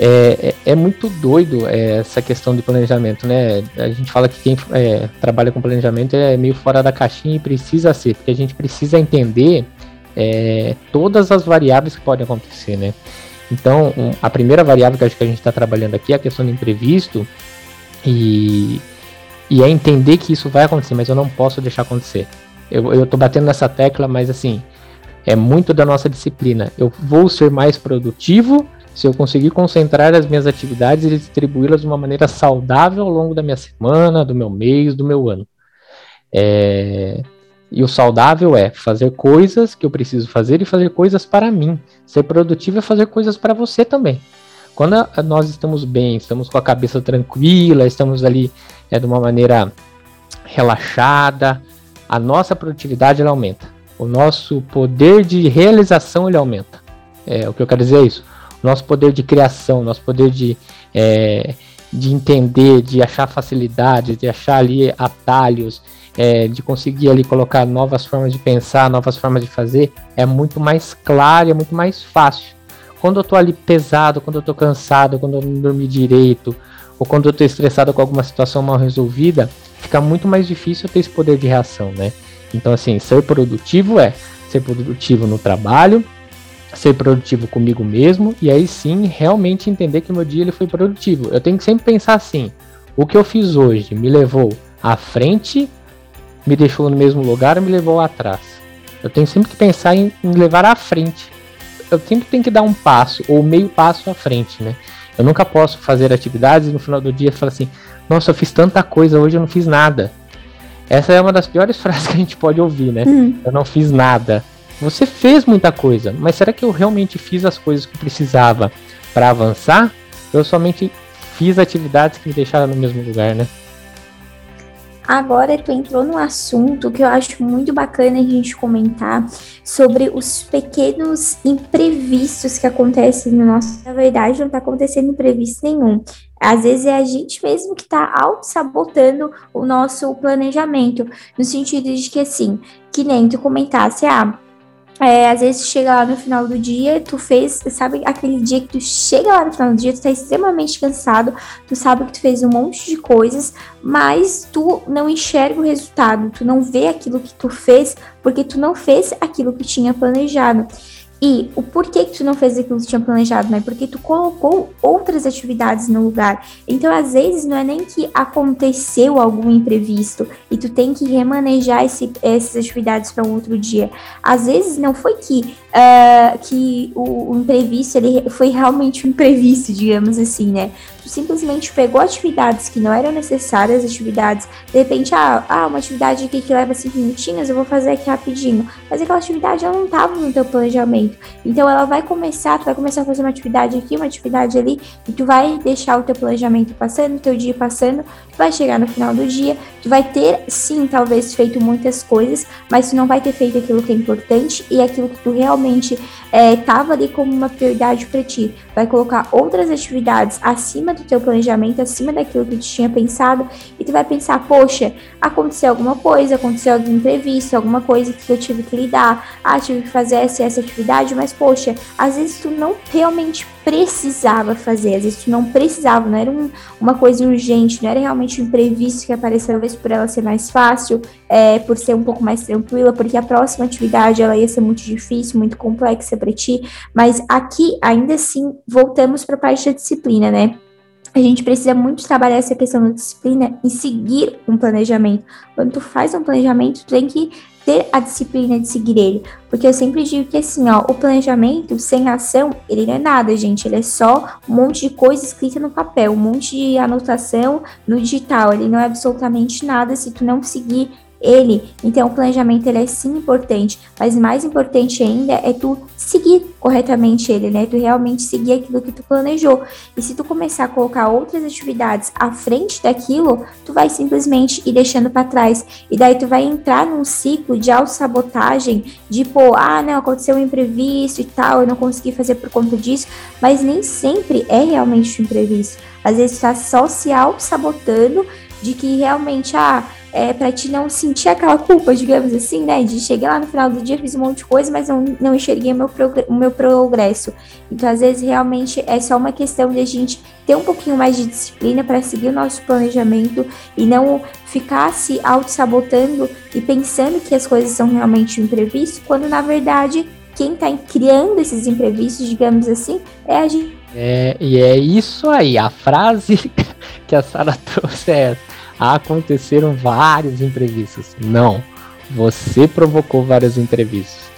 É, é, é muito doido é, essa questão de planejamento, né? A gente fala que quem é, trabalha com planejamento é meio fora da caixinha e precisa ser, porque a gente precisa entender é, todas as variáveis que podem acontecer, né? Então, um, a primeira variável que acho que a gente está trabalhando aqui é a questão do imprevisto e, e é entender que isso vai acontecer, mas eu não posso deixar acontecer. Eu, eu tô batendo nessa tecla, mas assim, é muito da nossa disciplina. Eu vou ser mais produtivo se eu conseguir concentrar as minhas atividades e distribuí-las de uma maneira saudável ao longo da minha semana, do meu mês, do meu ano. É... E o saudável é fazer coisas que eu preciso fazer e fazer coisas para mim. Ser produtivo é fazer coisas para você também. Quando nós estamos bem, estamos com a cabeça tranquila, estamos ali é, de uma maneira relaxada, a nossa produtividade aumenta. O nosso poder de realização ele aumenta. É, o que eu quero dizer é isso nosso poder de criação, nosso poder de, é, de entender, de achar facilidade, de achar ali atalhos, é, de conseguir ali colocar novas formas de pensar, novas formas de fazer, é muito mais claro, é muito mais fácil. Quando eu tô ali pesado, quando eu tô cansado, quando eu não dormi direito, ou quando eu tô estressado com alguma situação mal resolvida, fica muito mais difícil eu ter esse poder de reação, né? Então, assim, ser produtivo é ser produtivo no trabalho, ser produtivo comigo mesmo e aí sim realmente entender que meu dia ele foi produtivo. Eu tenho que sempre pensar assim: o que eu fiz hoje me levou à frente, me deixou no mesmo lugar ou me levou atrás? Eu tenho sempre que pensar em, em levar à frente. Eu sempre tenho que dar um passo ou meio passo à frente, né? Eu nunca posso fazer atividades e no final do dia falar assim: nossa, eu fiz tanta coisa, hoje eu não fiz nada. Essa é uma das piores frases que a gente pode ouvir, né? Hum. Eu não fiz nada. Você fez muita coisa, mas será que eu realmente fiz as coisas que precisava para avançar? Eu somente fiz atividades que me deixaram no mesmo lugar, né? Agora tu entrou num assunto que eu acho muito bacana a gente comentar sobre os pequenos imprevistos que acontecem no nosso. Na verdade, não está acontecendo imprevisto nenhum. Às vezes é a gente mesmo que está auto-sabotando o nosso planejamento, no sentido de que assim, que nem tu comentasse, ah, é, às vezes chega lá no final do dia, tu fez, sabe aquele dia que tu chega lá no final do dia, tu tá extremamente cansado, tu sabe que tu fez um monte de coisas, mas tu não enxerga o resultado, tu não vê aquilo que tu fez, porque tu não fez aquilo que tinha planejado. E o porquê que tu não fez aquilo que tu tinha planejado, né? Porque tu colocou outras atividades no lugar. Então, às vezes, não é nem que aconteceu algum imprevisto e tu tem que remanejar esse, essas atividades para um outro dia. Às vezes, não foi que, uh, que o, o imprevisto ele foi realmente um imprevisto, digamos assim, né? Simplesmente pegou atividades que não eram necessárias, atividades, de repente, ah, ah uma atividade aqui que leva cinco minutinhos, eu vou fazer aqui rapidinho. Mas aquela atividade ela não estava no teu planejamento. Então ela vai começar, tu vai começar a fazer uma atividade aqui, uma atividade ali, e tu vai deixar o teu planejamento passando, o teu dia passando, vai chegar no final do dia, tu vai ter, sim, talvez feito muitas coisas, mas tu não vai ter feito aquilo que é importante e aquilo que tu realmente estava é, ali como uma prioridade para ti. Vai colocar outras atividades acima do teu planejamento, acima daquilo que tu tinha pensado, e tu vai pensar, poxa, aconteceu alguma coisa, aconteceu algum imprevisto, alguma coisa que eu tive que lidar, ah, tive que fazer essa, essa atividade, mas poxa, às vezes tu não realmente precisava fazer, às vezes tu não precisava, não era um, uma coisa urgente, não era realmente um imprevisto que apareceu, talvez por ela ser mais fácil, é, por ser um pouco mais tranquila, porque a próxima atividade ela ia ser muito difícil, muito complexa para ti, mas aqui ainda assim voltamos para a parte da disciplina, né? a gente precisa muito trabalhar essa questão da disciplina e seguir um planejamento. Quando tu faz um planejamento, tu tem que ter a disciplina de seguir ele. Porque eu sempre digo que assim, ó, o planejamento sem ação, ele não é nada, gente. Ele é só um monte de coisa escrita no papel, um monte de anotação no digital. Ele não é absolutamente nada se tu não seguir ele. Então, o planejamento ele é sim importante, mas mais importante ainda é tu seguir corretamente ele, né? Tu realmente seguir aquilo que tu planejou. E se tu começar a colocar outras atividades à frente daquilo, tu vai simplesmente ir deixando para trás. E daí tu vai entrar num ciclo de autossabotagem, de pô, ah, não, aconteceu um imprevisto e tal, eu não consegui fazer por conta disso, mas nem sempre é realmente um imprevisto. Às vezes tu tá só se auto-sabotando de que realmente, ah, é, para te não sentir aquela culpa, digamos assim, né? De chegar lá no final do dia, fiz um monte de coisa, mas não, não enxerguei o meu, o meu progresso. Então, às vezes, realmente é só uma questão de a gente ter um pouquinho mais de disciplina para seguir o nosso planejamento e não ficar se auto-sabotando e pensando que as coisas são realmente um imprevisto, quando na verdade quem está criando esses imprevistos, digamos assim, é a gente. É, e é isso aí, a frase que a Sara trouxe é essa aconteceram vários imprevistos. Não, você provocou vários imprevistos.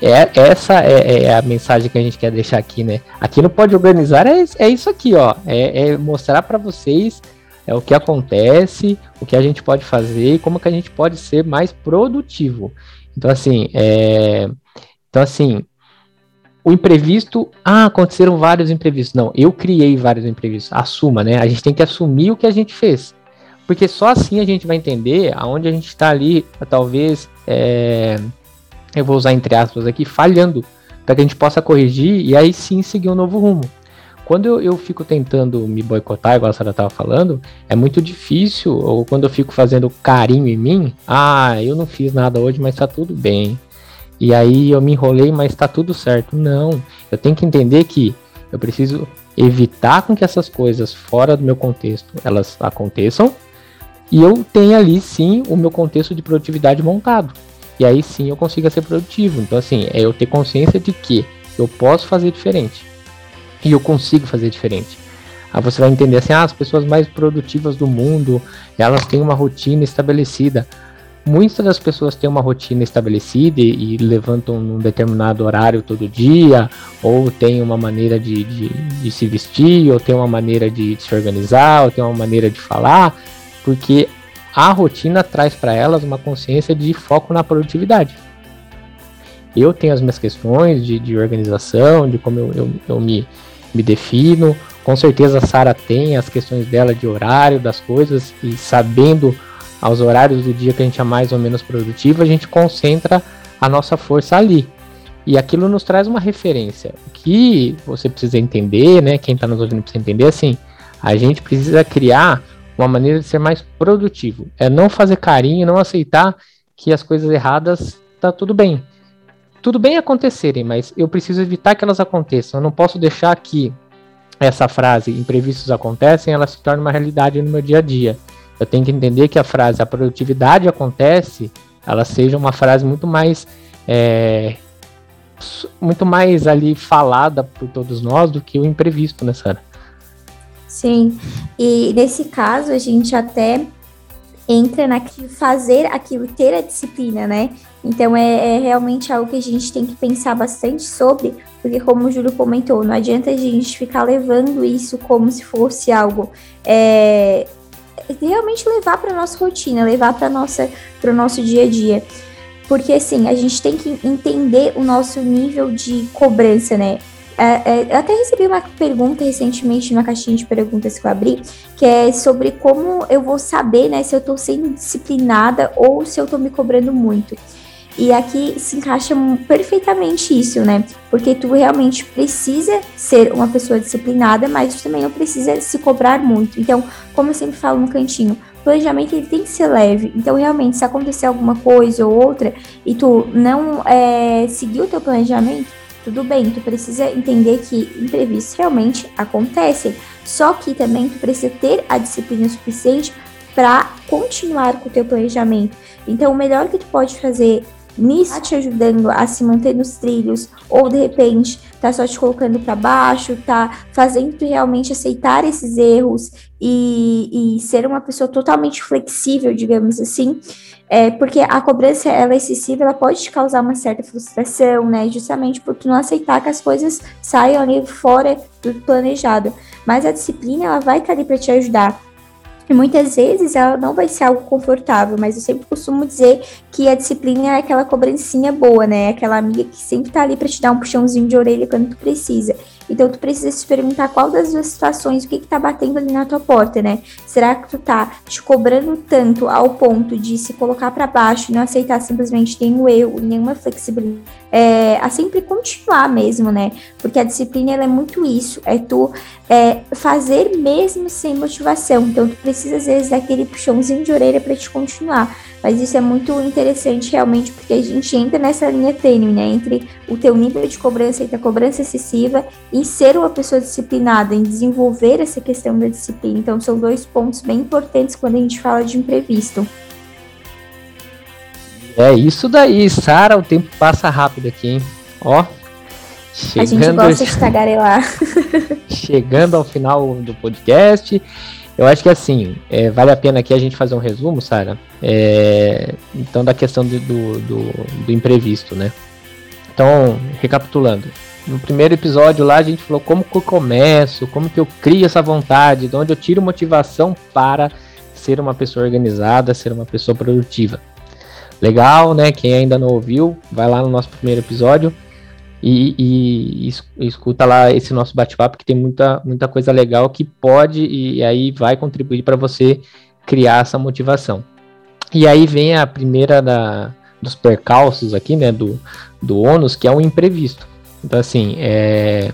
É, essa é, é, a mensagem que a gente quer deixar aqui, né? Aqui no Pode Organizar é, é isso aqui, ó. É, é mostrar para vocês é o que acontece, o que a gente pode fazer e como que a gente pode ser mais produtivo. Então, assim, é... então, assim, o imprevisto, ah, aconteceram vários imprevistos. Não, eu criei vários imprevistos. Assuma, né? A gente tem que assumir o que a gente fez. Porque só assim a gente vai entender aonde a gente está ali, talvez, é, eu vou usar entre aspas aqui, falhando, para que a gente possa corrigir e aí sim seguir um novo rumo. Quando eu, eu fico tentando me boicotar, igual a Sara estava falando, é muito difícil, ou quando eu fico fazendo carinho em mim, ah, eu não fiz nada hoje, mas está tudo bem. E aí eu me enrolei, mas está tudo certo. Não, eu tenho que entender que eu preciso evitar com que essas coisas fora do meu contexto elas aconteçam e eu tenho ali sim o meu contexto de produtividade montado. E aí sim eu consigo ser produtivo. Então, assim, é eu ter consciência de que eu posso fazer diferente. E eu consigo fazer diferente. Aí você vai entender assim, ah, as pessoas mais produtivas do mundo, elas têm uma rotina estabelecida. Muitas das pessoas têm uma rotina estabelecida e, e levantam num determinado horário todo dia, ou tem uma maneira de, de, de se vestir, ou tem uma maneira de, de se organizar, ou tem uma maneira de falar, porque a rotina traz para elas uma consciência de foco na produtividade. Eu tenho as minhas questões de, de organização, de como eu, eu, eu me, me defino. Com certeza a Sara tem as questões dela de horário, das coisas, e sabendo aos horários do dia que a gente é mais ou menos produtivo, a gente concentra a nossa força ali. E aquilo nos traz uma referência. O que você precisa entender, né? Quem está nos ouvindo precisa entender assim, a gente precisa criar uma maneira de ser mais produtivo. É não fazer carinho, não aceitar que as coisas erradas tá tudo bem. Tudo bem acontecerem, mas eu preciso evitar que elas aconteçam. Eu não posso deixar que essa frase imprevistos acontecem, ela se torne uma realidade no meu dia a dia. Eu tenho que entender que a frase a produtividade acontece, ela seja uma frase muito mais é, muito mais ali falada por todos nós do que o imprevisto, né, Sara? Sim, e nesse caso a gente até entra na fazer aquilo, ter a disciplina, né? Então é, é, realmente algo que a gente tem que pensar bastante sobre, porque como o Júlio comentou, não adianta a gente ficar levando isso como se fosse algo é, realmente levar para nossa rotina, levar para nossa para o nosso dia a dia. Porque assim, a gente tem que entender o nosso nível de cobrança, né? É, é, eu até recebi uma pergunta recentemente numa caixinha de perguntas que eu abri, que é sobre como eu vou saber, né, se eu tô sendo disciplinada ou se eu tô me cobrando muito. E aqui se encaixa perfeitamente isso, né? Porque tu realmente precisa ser uma pessoa disciplinada, mas tu também não precisa se cobrar muito. Então, como eu sempre falo no cantinho, planejamento ele tem que ser leve. Então, realmente, se acontecer alguma coisa ou outra e tu não é, seguir o teu planejamento, tudo bem, tu precisa entender que imprevistos realmente acontecem, só que também tu precisa ter a disciplina suficiente para continuar com o teu planejamento. Então, o melhor que tu pode fazer nisso tá te ajudando a se manter nos trilhos, ou de repente tá só te colocando para baixo, tá fazendo realmente aceitar esses erros e, e ser uma pessoa totalmente flexível, digamos assim. É, porque a cobrança ela é excessiva, ela pode te causar uma certa frustração, né? Justamente por tu não aceitar que as coisas saiam ali fora do planejado. Mas a disciplina ela vai estar ali para te ajudar E muitas vezes ela não vai ser algo confortável, mas eu sempre costumo dizer que a disciplina é aquela cobrancinha boa, né? Aquela amiga que sempre tá ali para te dar um puxãozinho de orelha quando tu precisa. Então tu precisa se perguntar qual das duas situações, o que que tá batendo ali na tua porta, né? Será que tu tá te cobrando tanto ao ponto de se colocar para baixo e não aceitar simplesmente nenhum erro, nenhuma flexibilidade? É, a sempre continuar mesmo, né? Porque a disciplina ela é muito isso, é tu é, fazer mesmo sem motivação. Então tu precisa às vezes daquele puxãozinho de orelha para te continuar. Mas isso é muito interessante realmente porque a gente entra nessa linha tênue, né? Entre o teu nível de cobrança e a cobrança excessiva em ser uma pessoa disciplinada, em desenvolver essa questão da disciplina. Então são dois pontos bem importantes quando a gente fala de imprevisto. É isso daí, Sara, o tempo passa rápido aqui, hein? Ó, Chegando, a gente gosta de tagarelar. chegando ao final do podcast, eu acho que assim, é, vale a pena aqui a gente fazer um resumo, Sara. É, então, da questão do, do, do, do, imprevisto, né? Então, recapitulando. No primeiro episódio lá, a gente falou como que eu começo, como que eu crio essa vontade, de onde eu tiro motivação para ser uma pessoa organizada, ser uma pessoa produtiva. Legal, né? Quem ainda não ouviu, vai lá no nosso primeiro episódio e, e, e, escuta lá esse nosso bate-papo que tem muita, muita coisa legal que pode e, aí vai contribuir para você criar essa motivação. E aí vem a primeira da, dos percalços aqui, né, do, do ônus, que é o imprevisto. Então, assim, é...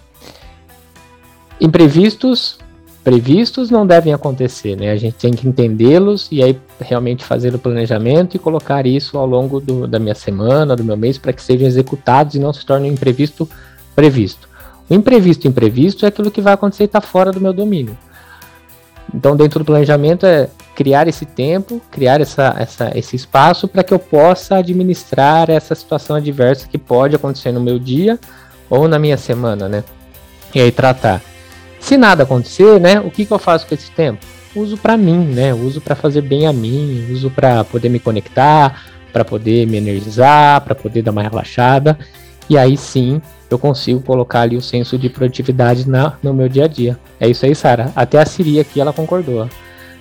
imprevistos previstos não devem acontecer, né? A gente tem que entendê-los e aí realmente fazer o planejamento e colocar isso ao longo do, da minha semana, do meu mês, para que sejam executados e não se tornem um imprevisto previsto. O imprevisto imprevisto é aquilo que vai acontecer e está fora do meu domínio. Então, dentro do planejamento é criar esse tempo, criar essa, essa, esse espaço para que eu possa administrar essa situação adversa que pode acontecer no meu dia ou na minha semana, né? E aí tratar. Se nada acontecer, né, o que, que eu faço com esse tempo? Uso para mim, né? Uso para fazer bem a mim, uso para poder me conectar, para poder me energizar, para poder dar uma relaxada. E aí sim, eu consigo colocar ali o senso de produtividade na, no meu dia a dia. É isso aí, Sara. Até a Siri aqui ela concordou.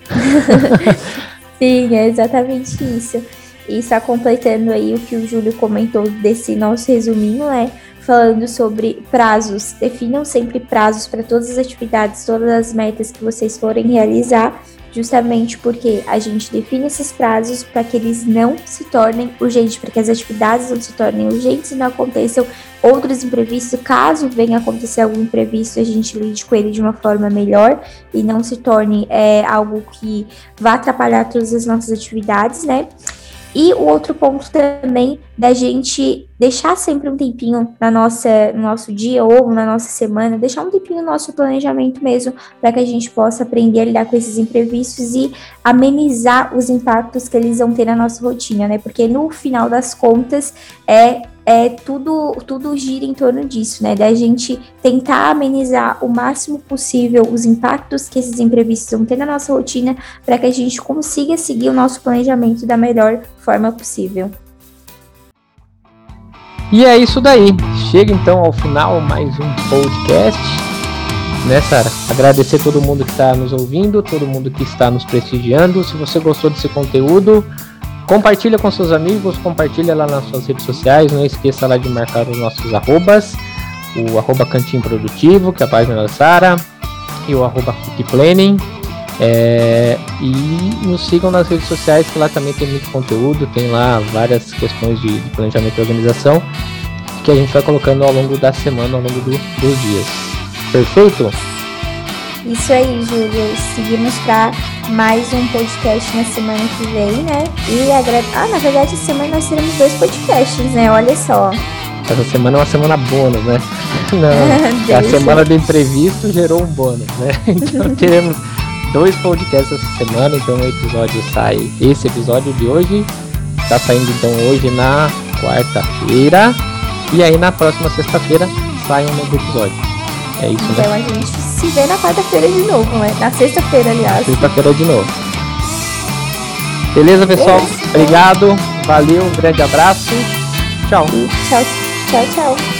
sim, é exatamente isso. E está completando aí o que o Júlio comentou desse nosso resuminho, é falando sobre prazos. Definam sempre prazos para todas as atividades, todas as metas que vocês forem realizar, justamente porque a gente define esses prazos para que eles não se tornem urgentes, para que as atividades não se tornem urgentes e não aconteçam outros imprevistos. Caso venha acontecer algum imprevisto, a gente lide com ele de uma forma melhor e não se torne é, algo que vá atrapalhar todas as nossas atividades, né? E o outro ponto também da gente deixar sempre um tempinho na nossa, no nosso dia ou na nossa semana, deixar um tempinho no nosso planejamento mesmo, para que a gente possa aprender a lidar com esses imprevistos e amenizar os impactos que eles vão ter na nossa rotina, né? Porque no final das contas é é, tudo, tudo gira em torno disso, né? Da gente tentar amenizar o máximo possível os impactos que esses imprevistos vão ter na nossa rotina para que a gente consiga seguir o nosso planejamento da melhor forma possível. E é isso daí. Chega então ao final mais um podcast. Né, Sara? Agradecer todo mundo que está nos ouvindo, todo mundo que está nos prestigiando. Se você gostou desse conteúdo, Compartilha com seus amigos, compartilha lá nas suas redes sociais, não esqueça lá de marcar os nossos arrobas, o arroba Cantinho Produtivo, que é a página da Sara, e o arroba Planning. É, e nos sigam nas redes sociais, que lá também tem muito conteúdo, tem lá várias questões de, de planejamento e organização que a gente vai colocando ao longo da semana, ao longo do, dos dias. Perfeito? Isso aí, Júlio. Seguimos para mais um podcast na semana que vem, né? E agra... Ah, na verdade, essa semana nós teremos dois podcasts, né? Olha só. Essa semana é uma semana bônus, né? Não, a semana do imprevisto gerou um bônus, né? Então teremos dois podcasts essa semana, então o episódio sai. Esse episódio de hoje está saindo então hoje na quarta-feira. E aí na próxima sexta-feira sai um novo episódio. É isso, então, né? Então a gente se vê na quarta-feira de novo, né? Na sexta-feira, aliás. Sexta-feira de novo. Beleza, pessoal? Beleza. Obrigado. Valeu, um grande abraço. Tchau. Tchau, tchau, tchau.